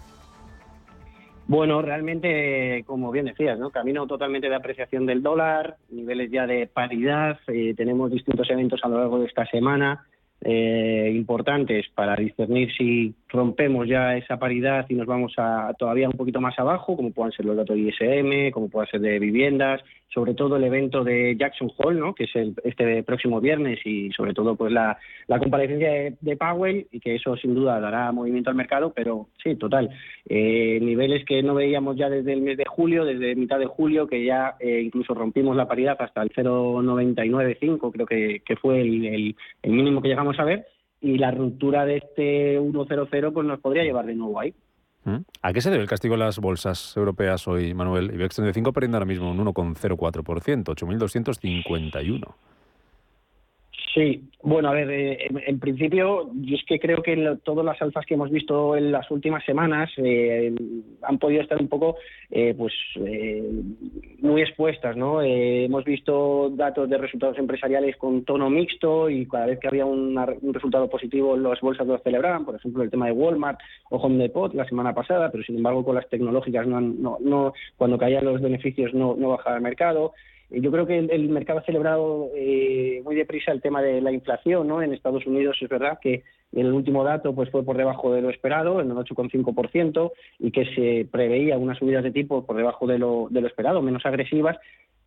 Bueno, realmente, como bien decías, ¿no? camino totalmente de apreciación del dólar, niveles ya de paridad, eh, tenemos distintos eventos a lo largo de esta semana eh, importantes para discernir si rompemos ya esa paridad y nos vamos a todavía un poquito más abajo, como puedan ser los datos de ISM, como puedan ser de viviendas, sobre todo el evento de Jackson Hole, ¿no? que es el, este próximo viernes y sobre todo pues la, la comparecencia de, Powell y que eso sin duda dará movimiento al mercado, pero sí, total, eh, niveles que no veíamos ya desde el mes de julio, desde mitad de julio, que ya eh, incluso rompimos la paridad hasta el 0,995, creo que, que fue el, el, el mínimo que llegamos a ver y la ruptura de este 1.00 pues nos podría llevar de nuevo ahí. ¿Mm? ¿A qué se debe el castigo de las bolsas europeas hoy, Manuel? IBEX 35 perdiendo ahora mismo un 1,04%, 8.251. Sí, bueno, a ver, eh, en, principio yo es que creo que todas las alzas que hemos visto en las últimas semanas eh, han podido estar un poco, eh, pues, muy expuestas, ¿no? hemos visto datos de resultados empresariales con tono mixto y cada vez que había un resultado positivo las bolsas lo celebraban, por ejemplo, el tema de Walmart o Home Depot la semana pasada, pero sin embargo con las tecnológicas no, no, no cuando caían los beneficios no, no bajaba el mercado. Yo creo que el, mercado ha celebrado eh, muy deprisa el tema de la inflación, ¿no? En Estados Unidos es verdad que el último dato pues fue por debajo de lo esperado, en el 8,5%, y que se preveía unas subidas de tipo por debajo de lo, de lo esperado, menos agresivas,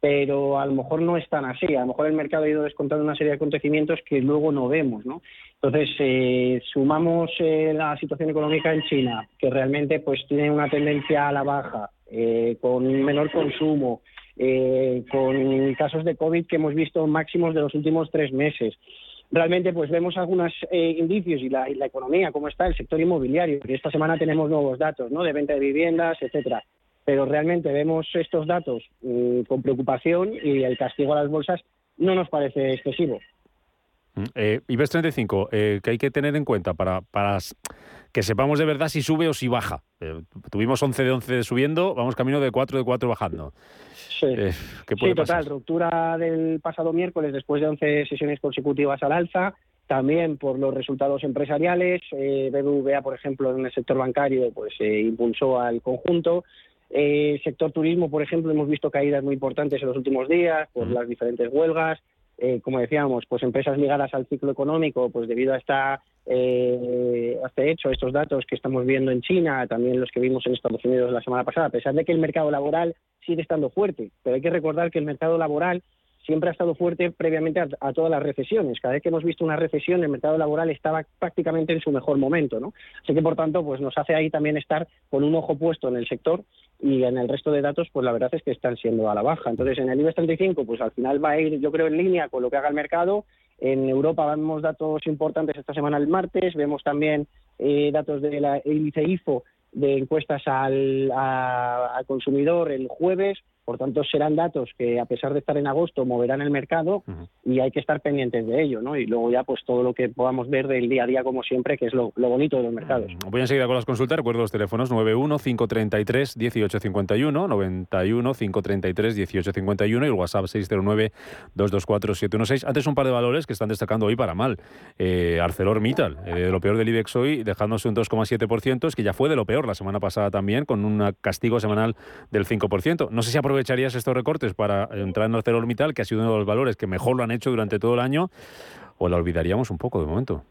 pero a lo mejor no es tan así. A lo mejor el mercado ha ido descontando una serie de acontecimientos que luego no vemos, ¿no? Entonces, eh, sumamos eh, la situación económica en China, que realmente pues tiene una tendencia a la baja, eh, con menor consumo, eh, con casos de COVID que hemos visto máximos de los últimos tres meses. Realmente, pues vemos algunos eh, indicios y la, economía, cómo está el sector inmobiliario, porque esta semana tenemos nuevos datos, ¿no? De venta de viviendas, etcétera. Pero realmente vemos estos datos mm, con preocupación y el castigo a las bolsas no nos parece excesivo. Mm, eh, IBEX 35, eh, que hay que tener en cuenta para, para que sepamos de verdad si sube o si baja. Eh, tuvimos 11 de 11 subiendo, vamos camino de 4 de 4 bajando. Sí, eh, total, ruptura del pasado miércoles después de 11 sesiones consecutivas al alza, también por los resultados empresariales. Eh, BBVA, por ejemplo, en el sector bancario, pues eh, impulsó al conjunto. Sector turismo, por ejemplo, hemos visto caídas muy importantes en los últimos días por las diferentes huelgas. Eh, como decíamos, pues empresas ligadas al ciclo económico, pues debido a esta eh, este hecho, estos datos que estamos viendo en China, también los que vimos en Estados Unidos la semana pasada, a pesar de que el mercado laboral sigue estando fuerte, pero hay que recordar que el mercado laboral siempre ha estado fuerte previamente a, todas las recesiones. Cada vez que hemos visto una recesión, el mercado laboral estaba prácticamente en su mejor momento, ¿no? Así que, por tanto, pues nos hace ahí también estar con un ojo puesto en el sector y en el resto de datos, pues la verdad es que están siendo a la baja. Entonces, en el IBEX 35, pues al final va a ir, yo creo, en línea con lo que haga el mercado. En Europa vemos datos importantes esta semana el martes, vemos también eh, datos del índice IFO de encuestas al, al consumidor el jueves, por tanto, serán datos que, a pesar de estar en agosto, moverán el mercado y hay que estar pendientes de ello, ¿no? Y luego ya, pues todo lo que podamos ver del día a día, como siempre, que es lo, bonito de los mercados. Voy enseguida con las consultas. Recuerdo los teléfonos 91-533-1851, 91-533-1851 y el WhatsApp 609-224-716. Antes un par de valores que están destacando hoy para mal. Eh, ArcelorMittal, eh, lo peor del IBEX hoy, dejándose un 2,7%, es que ya fue de lo peor la semana pasada también, con un castigo semanal del 5%. No sé si aprovecharías estos recortes para entrar en ArcelorMittal, que ha sido uno de los valores que mejor lo han hecho durante todo el año, o la olvidaríamos un poco de momento?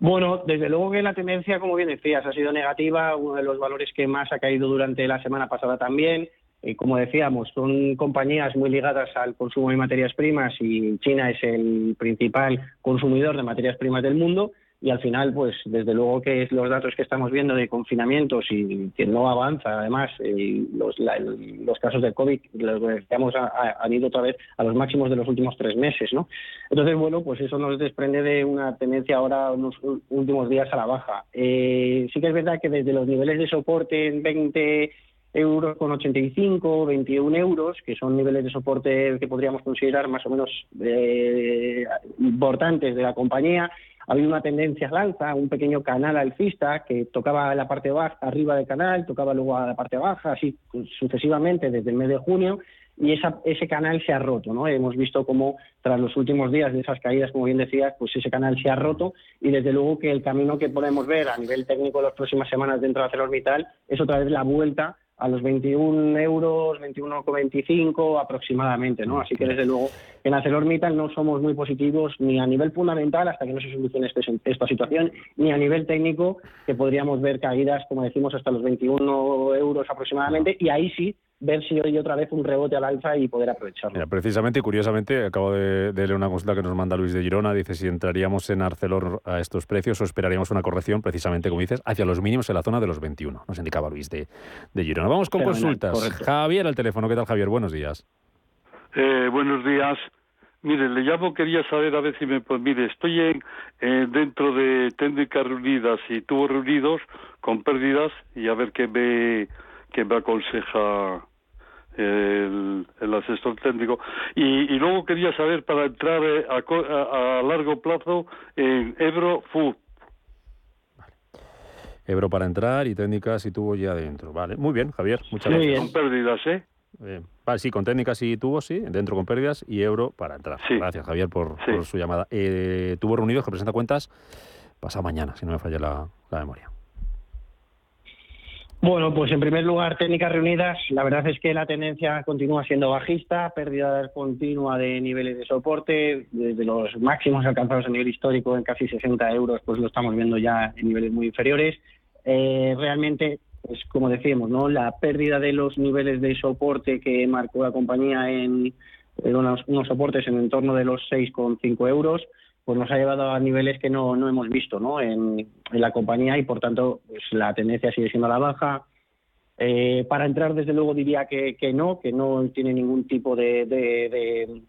Bueno, desde luego que la tendencia, como bien decías, ha sido negativa, uno de los valores que más ha caído durante la semana pasada también. Eh, como decíamos, son compañías muy ligadas al consumo de materias primas y China es el principal consumidor de materias primas del mundo y al final, pues desde luego que los datos que estamos viendo de confinamientos y que no avanza, además, eh, los, los casos del COVID, los decíamos, han ido otra vez a los máximos de los últimos tres meses, ¿no? Entonces, bueno, pues eso nos desprende de una tendencia ahora en los últimos días a la baja. Eh, sí que es verdad que desde los niveles de soporte en 20 euros con 85, 21 euros, que son niveles de soporte que podríamos considerar más o menos eh, importantes de la compañía, ha habido una tendencia al alza, un pequeño canal alcista que tocaba la parte baja, arriba del canal, tocaba luego a la parte baja, así sucesivamente desde el mes de junio. y ese canal se ha roto, ¿no? Hemos visto cómo tras los últimos días de esas caídas, como bien decías, pues ese canal se ha roto y desde luego que el camino que podemos ver a nivel técnico las próximas semanas dentro de ArcelorMittal es otra vez la vuelta a los 21 euros, 21,25 aproximadamente, ¿no? Así que desde luego en ArcelorMittal no somos muy positivos ni a nivel fundamental hasta que no se solucione este, esta situación, ni a nivel técnico que podríamos ver caídas, como decimos, hasta los 21 euros aproximadamente y ahí sí ver si hoy otra vez un rebote al alza y poder aprovecharlo. precisamente y curiosamente, acabo de, leer una consulta que nos manda Luis de Girona, dice si entraríamos en Arcelor a estos precios o esperaríamos una corrección, precisamente como dices, hacia los mínimos en la zona de los 21, nos indicaba Luis de, de Girona. Vamos con consultas. Javier al teléfono, ¿qué tal Javier? Buenos días. Eh, buenos días. Mire, le llamo, quería saber a ver si me... Pues mire, estoy en, eh, dentro de técnicas reunidas y tubos reunidos con pérdidas y a ver qué me que me aconseja el, asesor técnico. Y, luego quería saber para entrar eh, a, largo plazo en Ebro Food. Ebro para entrar y técnicas y tubos ya adentro. Vale, muy bien, Javier. Muchas gracias. Con pérdidas, ¿eh? Vale, sí, con técnicas y tubos, sí, dentro con pérdidas y euro para entrar. Gracias, Javier, por, su llamada. Eh, tubos reunidos que presenta cuentas pasa mañana, si no me falla la memoria. Bueno, pues en primer lugar, técnicas reunidas, la verdad es que la tendencia continúa siendo bajista, pérdida continua de niveles de soporte, desde los máximos alcanzados a nivel histórico en casi 60 euros, pues lo estamos viendo ya en niveles muy inferiores. Eh, realmente, pues como decíamos, ¿no? la pérdida de los niveles de soporte que marcó la compañía en, unos, unos soportes en el entorno de los 6,5 euros, pues nos ha llevado a niveles que no, no hemos visto ¿no? En, la compañía y por tanto pues la tendencia sigue siendo a la baja. Eh, para entrar, desde luego, diría que, que, no, que no tiene ningún tipo de,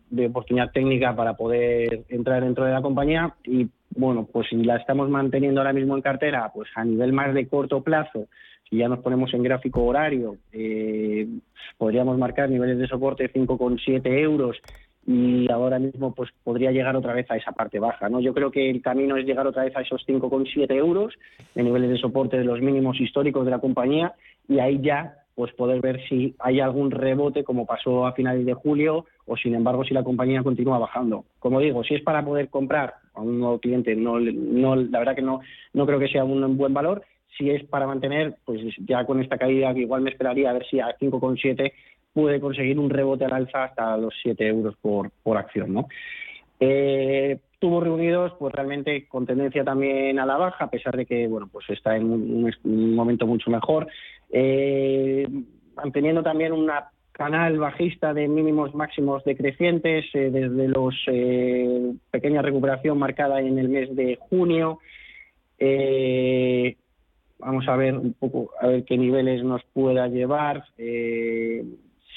de, oportunidad técnica para poder entrar dentro de la compañía. Y bueno, pues si la estamos manteniendo ahora mismo en cartera, pues a nivel más de corto plazo, si ya nos ponemos en gráfico horario, eh, podríamos marcar niveles de soporte 5,7 euros y ahora mismo pues podría llegar otra vez a esa parte baja. ¿no? Yo creo que el camino es llegar otra vez a esos 5,7 euros de niveles de soporte de los mínimos históricos de la compañía y ahí ya pues poder ver si hay algún rebote como pasó a finales de julio o sin embargo si la compañía continúa bajando. Como digo, si es para poder comprar a un nuevo cliente, no, no la verdad que no, no creo que sea un buen valor. Si es para mantener, pues ya con esta caída que igual me esperaría a ver si a 5,7 puede conseguir un rebote al alza hasta los 7 euros por, por acción. ¿no? Eh, tubos reunidos, pues realmente con tendencia también a la baja, a pesar de que bueno, pues está en un, momento mucho mejor, eh, manteniendo también un canal bajista de mínimos máximos decrecientes eh, desde los pequeña recuperación marcada en el mes de junio. Vamos a ver un poco a ver qué niveles nos pueda llevar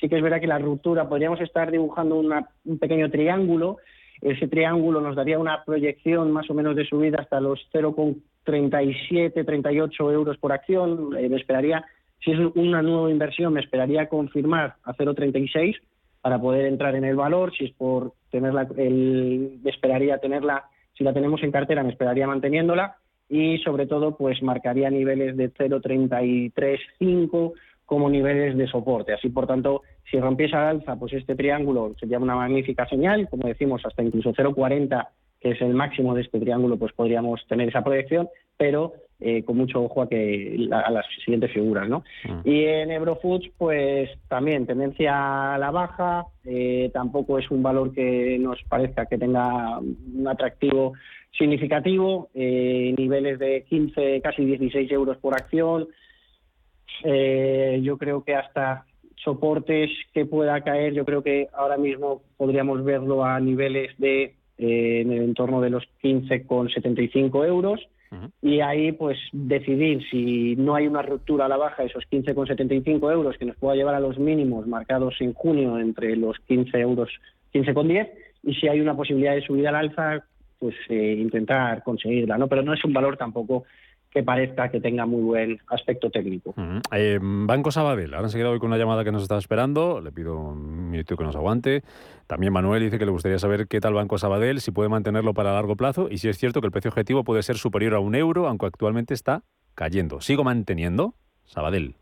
sí que es verdad que la ruptura, podríamos estar dibujando un pequeño triángulo, ese triángulo nos daría una proyección más o menos de subida hasta los 0,37, 38 euros por acción. Eh, me esperaría, si es una nueva inversión, me esperaría confirmar a 0,36 para poder entrar en el valor. Si es por tenerla, el, me esperaría tenerla, si la tenemos en cartera, me esperaría manteniéndola. Y sobre todo, pues marcaría niveles de 0,335 como niveles de soporte. Así, por tanto, si rompiese al alza, pues este triángulo sería una magnífica señal, como decimos, hasta incluso 0,40, que es el máximo de este triángulo, pues podríamos tener esa proyección, pero eh, con mucho ojo a, que, a las siguientes figuras. ¿no? Mm. Y en Eurofoods, pues también tendencia a la baja, eh, tampoco es un valor que nos parezca que tenga un atractivo significativo, eh, niveles de 15, casi 16 euros por acción, eh, yo creo que hasta soportes que pueda caer, yo creo que ahora mismo podríamos verlo a niveles de eh, en el entorno de los 15,75 euros. Y ahí, pues, decidir si no hay una ruptura a la baja, esos 15,75 euros que nos pueda llevar a los mínimos marcados en junio entre los 15 euros, 15,10, y si hay una posibilidad de subida al alza, pues eh, intentar conseguirla, ¿no? Pero no es un valor tampoco que parezca que tenga muy buen aspecto técnico. Eh, Banco Sabadell, ahora se queda hoy con una llamada que nos está esperando, le pido un minuto que nos aguante. También Manuel dice que le gustaría saber qué tal Banco Sabadell, si puede mantenerlo para largo plazo y si es cierto que el precio objetivo puede ser superior a un euro, aunque actualmente está cayendo. ¿Sigo manteniendo Sabadell?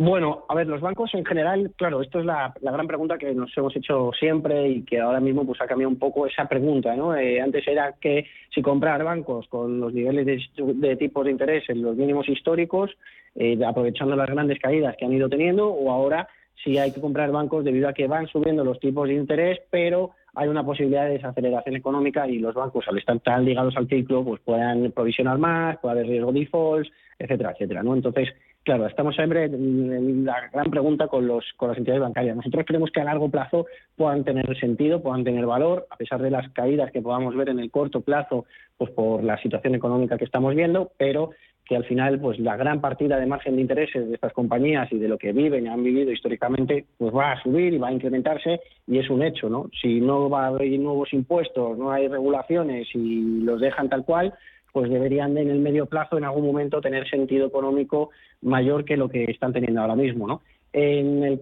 Bueno, a ver, los bancos en general, claro, esto es la, gran pregunta que nos hemos hecho siempre y que ahora mismo pues ha cambiado un poco esa pregunta, ¿no? Eh, antes era que si comprar bancos con los niveles de, tipos de interés en los mínimos históricos, eh, aprovechando las grandes caídas que han ido teniendo, o ahora si hay que comprar bancos debido a que van subiendo los tipos de interés, pero hay una posibilidad de desaceleración económica y los bancos, al estar tan ligados al ciclo, pues puedan provisionar más, puede haber riesgo de defaults, etcétera, etcétera, ¿no? Entonces, Claro, estamos siempre en la gran pregunta con, los, con las entidades bancarias. Nosotros creemos que a largo plazo puedan tener sentido, puedan tener valor, a pesar de las caídas que podamos ver en el corto plazo, pues por la situación económica que estamos viendo, pero que al final pues la gran partida de margen de intereses de estas compañías y de lo que viven y han vivido históricamente pues va a subir y va a incrementarse y es un hecho, ¿no? Si no va a haber nuevos impuestos, no hay regulaciones y los dejan tal cual, pues deberían en el medio plazo en algún momento tener sentido económico mayor que lo que están teniendo ahora mismo. ¿no? En el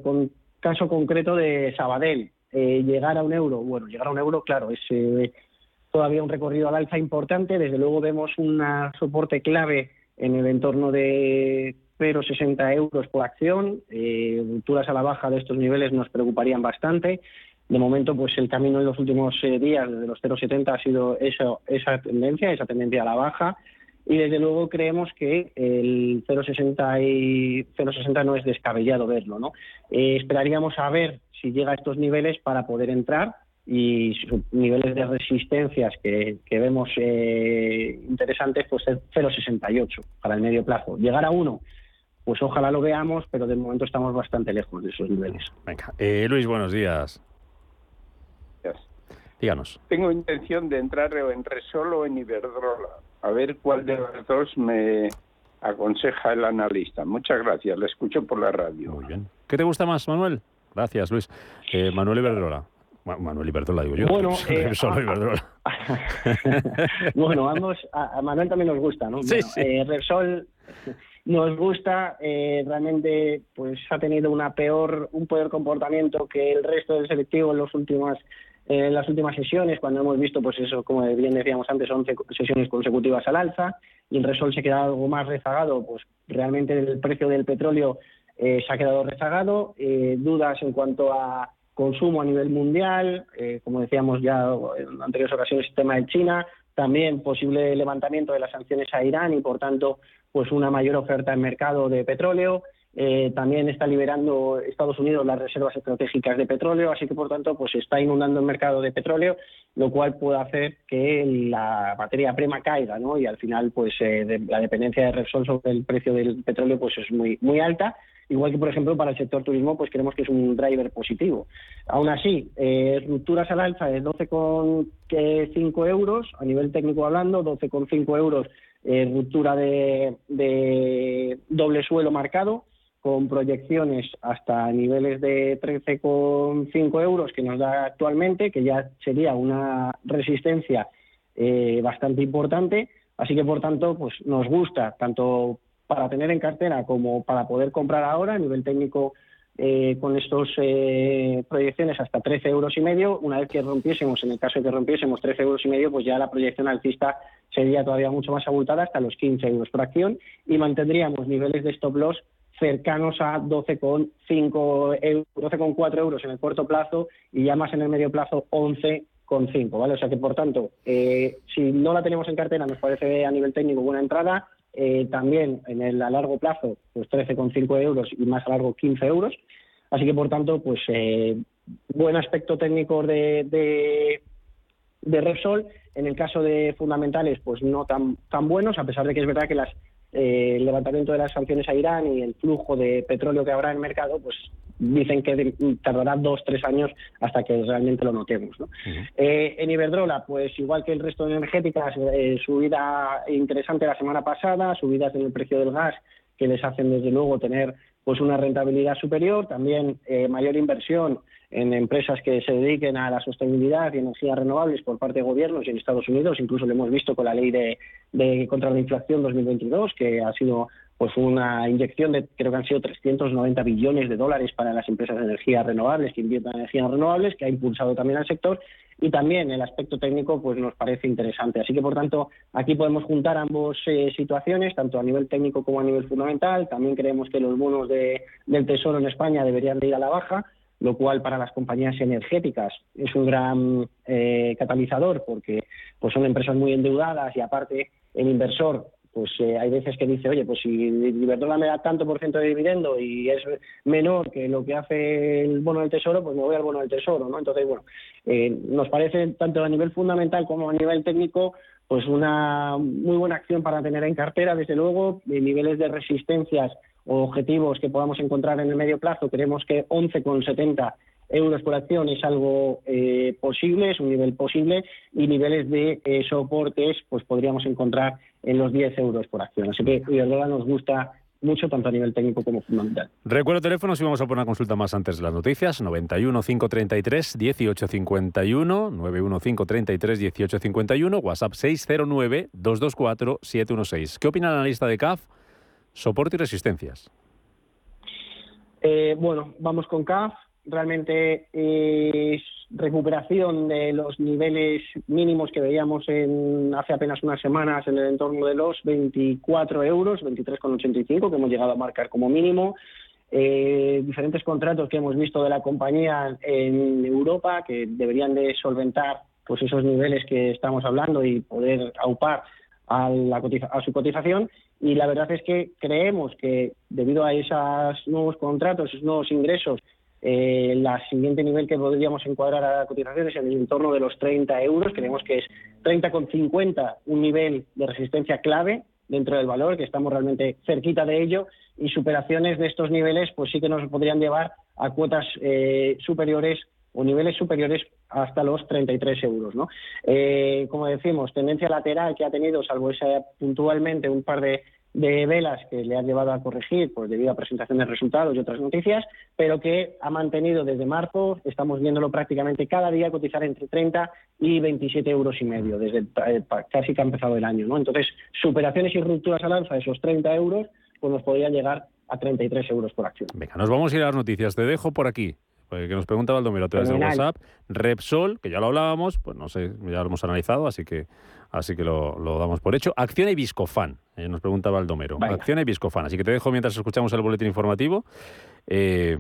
caso concreto de Sabadell, eh, llegar a un euro, bueno, llegar a un euro, claro, es eh, todavía un recorrido al alza importante. Desde luego vemos un soporte clave en el entorno de 0,60 euros por acción. Eh, a la baja de estos niveles nos preocuparían bastante. De momento, pues el camino en los últimos eh, días, desde los 0,70, ha sido esa tendencia, esa tendencia a la baja. Y desde luego creemos que el 0,60 y 0,60 no es descabellado verlo. ¿no? Eh, esperaríamos a ver si llega a estos niveles para poder entrar y niveles de resistencias que, vemos eh, interesantes, pues 0,68 para el medio plazo. Llegar a uno, pues ojalá lo veamos, pero de momento estamos bastante lejos de esos niveles. Venga, Luis, buenos días. Díganos. Tengo intención de entrar en Resol o en Iberdrola. A ver cuál de los dos me aconseja el analista. Muchas gracias. Le escucho por la radio. Muy bien. ¿Qué te gusta más, Manuel? Gracias, Luis. Eh, Manuel Iberdrola. Manuel Iberdrola, digo yo. Bueno, eh, Iberdrola. bueno, ambos, a, Manuel también nos gusta, ¿no? Sí, eh, Repsol nos gusta, eh, realmente pues ha tenido una peor, un peor comportamiento que el resto del selectivo en los últimos en las últimas sesiones, cuando hemos visto, pues eso, como bien decíamos antes, 11 sesiones consecutivas al alza, y el Resol se queda algo más rezagado, pues realmente el precio del petróleo eh, se ha quedado rezagado, eh, dudas en cuanto a consumo a nivel mundial, eh, como decíamos ya en anteriores ocasiones, el tema de China, también posible levantamiento de las sanciones a Irán y, por tanto, pues una mayor oferta en mercado de petróleo. Eh, también está liberando Estados Unidos las reservas estratégicas de petróleo, así que por tanto pues está inundando el mercado de petróleo, lo cual puede hacer que la materia prima caiga, ¿no? Y al final pues eh, la dependencia de Repsol sobre el precio del petróleo pues es muy muy alta, igual que por ejemplo para el sector turismo pues creemos que es un driver positivo. Aún así, eh, rupturas al alza de 12,5 euros a nivel técnico hablando, 12,5 euros ruptura de doble suelo marcado con proyecciones hasta niveles de 13,5 euros que nos da actualmente, que ya sería una resistencia eh, bastante importante. Así que, por tanto, pues nos gusta tanto para tener en cartera como para poder comprar ahora a nivel técnico eh, con estas eh, proyecciones hasta 13 euros y medio. Una vez que rompiésemos, en el caso de que rompiésemos 13 euros y medio, pues ya la proyección alcista sería todavía mucho más abultada hasta los 15 euros por acción y mantendríamos niveles de stop loss cercanos a 12,5 12,4 euros en el corto plazo y ya más en el medio plazo 11,5, ¿vale? O sea que, por tanto, eh, si no la tenemos en cartera, nos parece a nivel técnico buena entrada. Eh, también en el a largo plazo, pues 13,5 euros y más a largo 15 euros. Así que, por tanto, pues eh, buen aspecto técnico de, de, de Repsol. En el caso de fundamentales, pues no tan, tan buenos, a pesar de que es verdad que las eh, el levantamiento de las sanciones a Irán y el flujo de petróleo que habrá en el mercado, pues dicen que tardará dos, tres años hasta que realmente lo notemos. Eh, en Iberdrola, pues igual que el resto de energéticas, eh, subida interesante la semana pasada, subidas en el precio del gas que les hacen desde luego tener pues una rentabilidad superior, también mayor inversión en empresas que se dediquen a la sostenibilidad y energías renovables por parte de gobiernos y en Estados Unidos, incluso lo hemos visto con la ley de, contra la inflación 2022, que ha sido pues una inyección de, creo que han sido 390 billones de dólares para las empresas de energías renovables que inviertan en energías renovables, que ha impulsado también al sector, y también el aspecto técnico pues nos parece interesante. Así que, por tanto, aquí podemos juntar ambas eh, situaciones, tanto a nivel técnico como a nivel fundamental. También creemos que los bonos de, del Tesoro en España deberían de ir a la baja, lo cual para las compañías energéticas es un gran eh, catalizador porque pues son empresas muy endeudadas y aparte el inversor pues eh, hay veces que dice, oye, pues si Iberdrola me da tanto por ciento de dividendo y es menor que lo que hace el bono del tesoro, pues me voy al bono del tesoro, ¿no? Entonces, bueno, eh, nos parece tanto a nivel fundamental como a nivel técnico pues una muy buena acción para tener en cartera, desde luego, de niveles de resistencias o objetivos que podamos encontrar en el medio plazo, creemos que 11,70 euros por acción es algo eh, posible, es un nivel posible, y niveles de soportes pues podríamos encontrar en los 10 euros por acción. Así que Iberdrola nos gusta mucho, tanto a nivel técnico como fundamental. Recuerdo teléfonos y vamos a poner una consulta más antes de las noticias. 91 533 1851, 91 533 1851, WhatsApp 609 224 716. ¿Qué opina el analista de CAF? Soporte y resistencias. Eh, bueno, vamos con CAF realmente es recuperación de los niveles mínimos que veíamos en, hace apenas unas semanas en el entorno de los 24 euros, 23,85 que hemos llegado a marcar como mínimo. Eh, diferentes contratos que hemos visto de la compañía en Europa que deberían de solventar pues esos niveles que estamos hablando y poder aupar a, la a su cotización y la verdad es que creemos que debido a esos nuevos contratos, esos nuevos ingresos eh, el siguiente nivel que podríamos encuadrar a cotizaciones es en el entorno de los 30 euros. Creemos que es 30,50 un nivel de resistencia clave dentro del valor, que estamos realmente cerquita de ello, y superaciones de estos niveles pues sí que nos podrían llevar a cuotas eh, superiores o niveles superiores hasta los 33 euros. ¿no? Eh, como decimos, tendencia lateral que ha tenido, salvo esa puntualmente un par de de velas que le han llevado a corregir pues debido a presentaciones de resultados y otras noticias, pero que ha mantenido desde marzo, estamos viéndolo prácticamente cada día cotizar entre 30 y 27 euros y medio, desde casi que ha empezado el año. ¿no? Entonces, superaciones y rupturas al alza, esos 30 euros, pues nos podrían llegar a 33 euros por acción. Venga, nos vamos a ir a las noticias. Te dejo por aquí. Que nos preguntaba el a través de WhatsApp. Repsol, que ya lo hablábamos, pues no sé, ya lo hemos analizado, así que así que lo, damos por hecho. Acción y Viscofan, eh, nos preguntaba Baldomero. Acción y Viscofan. Así que te dejo mientras escuchamos el boletín informativo. Eh,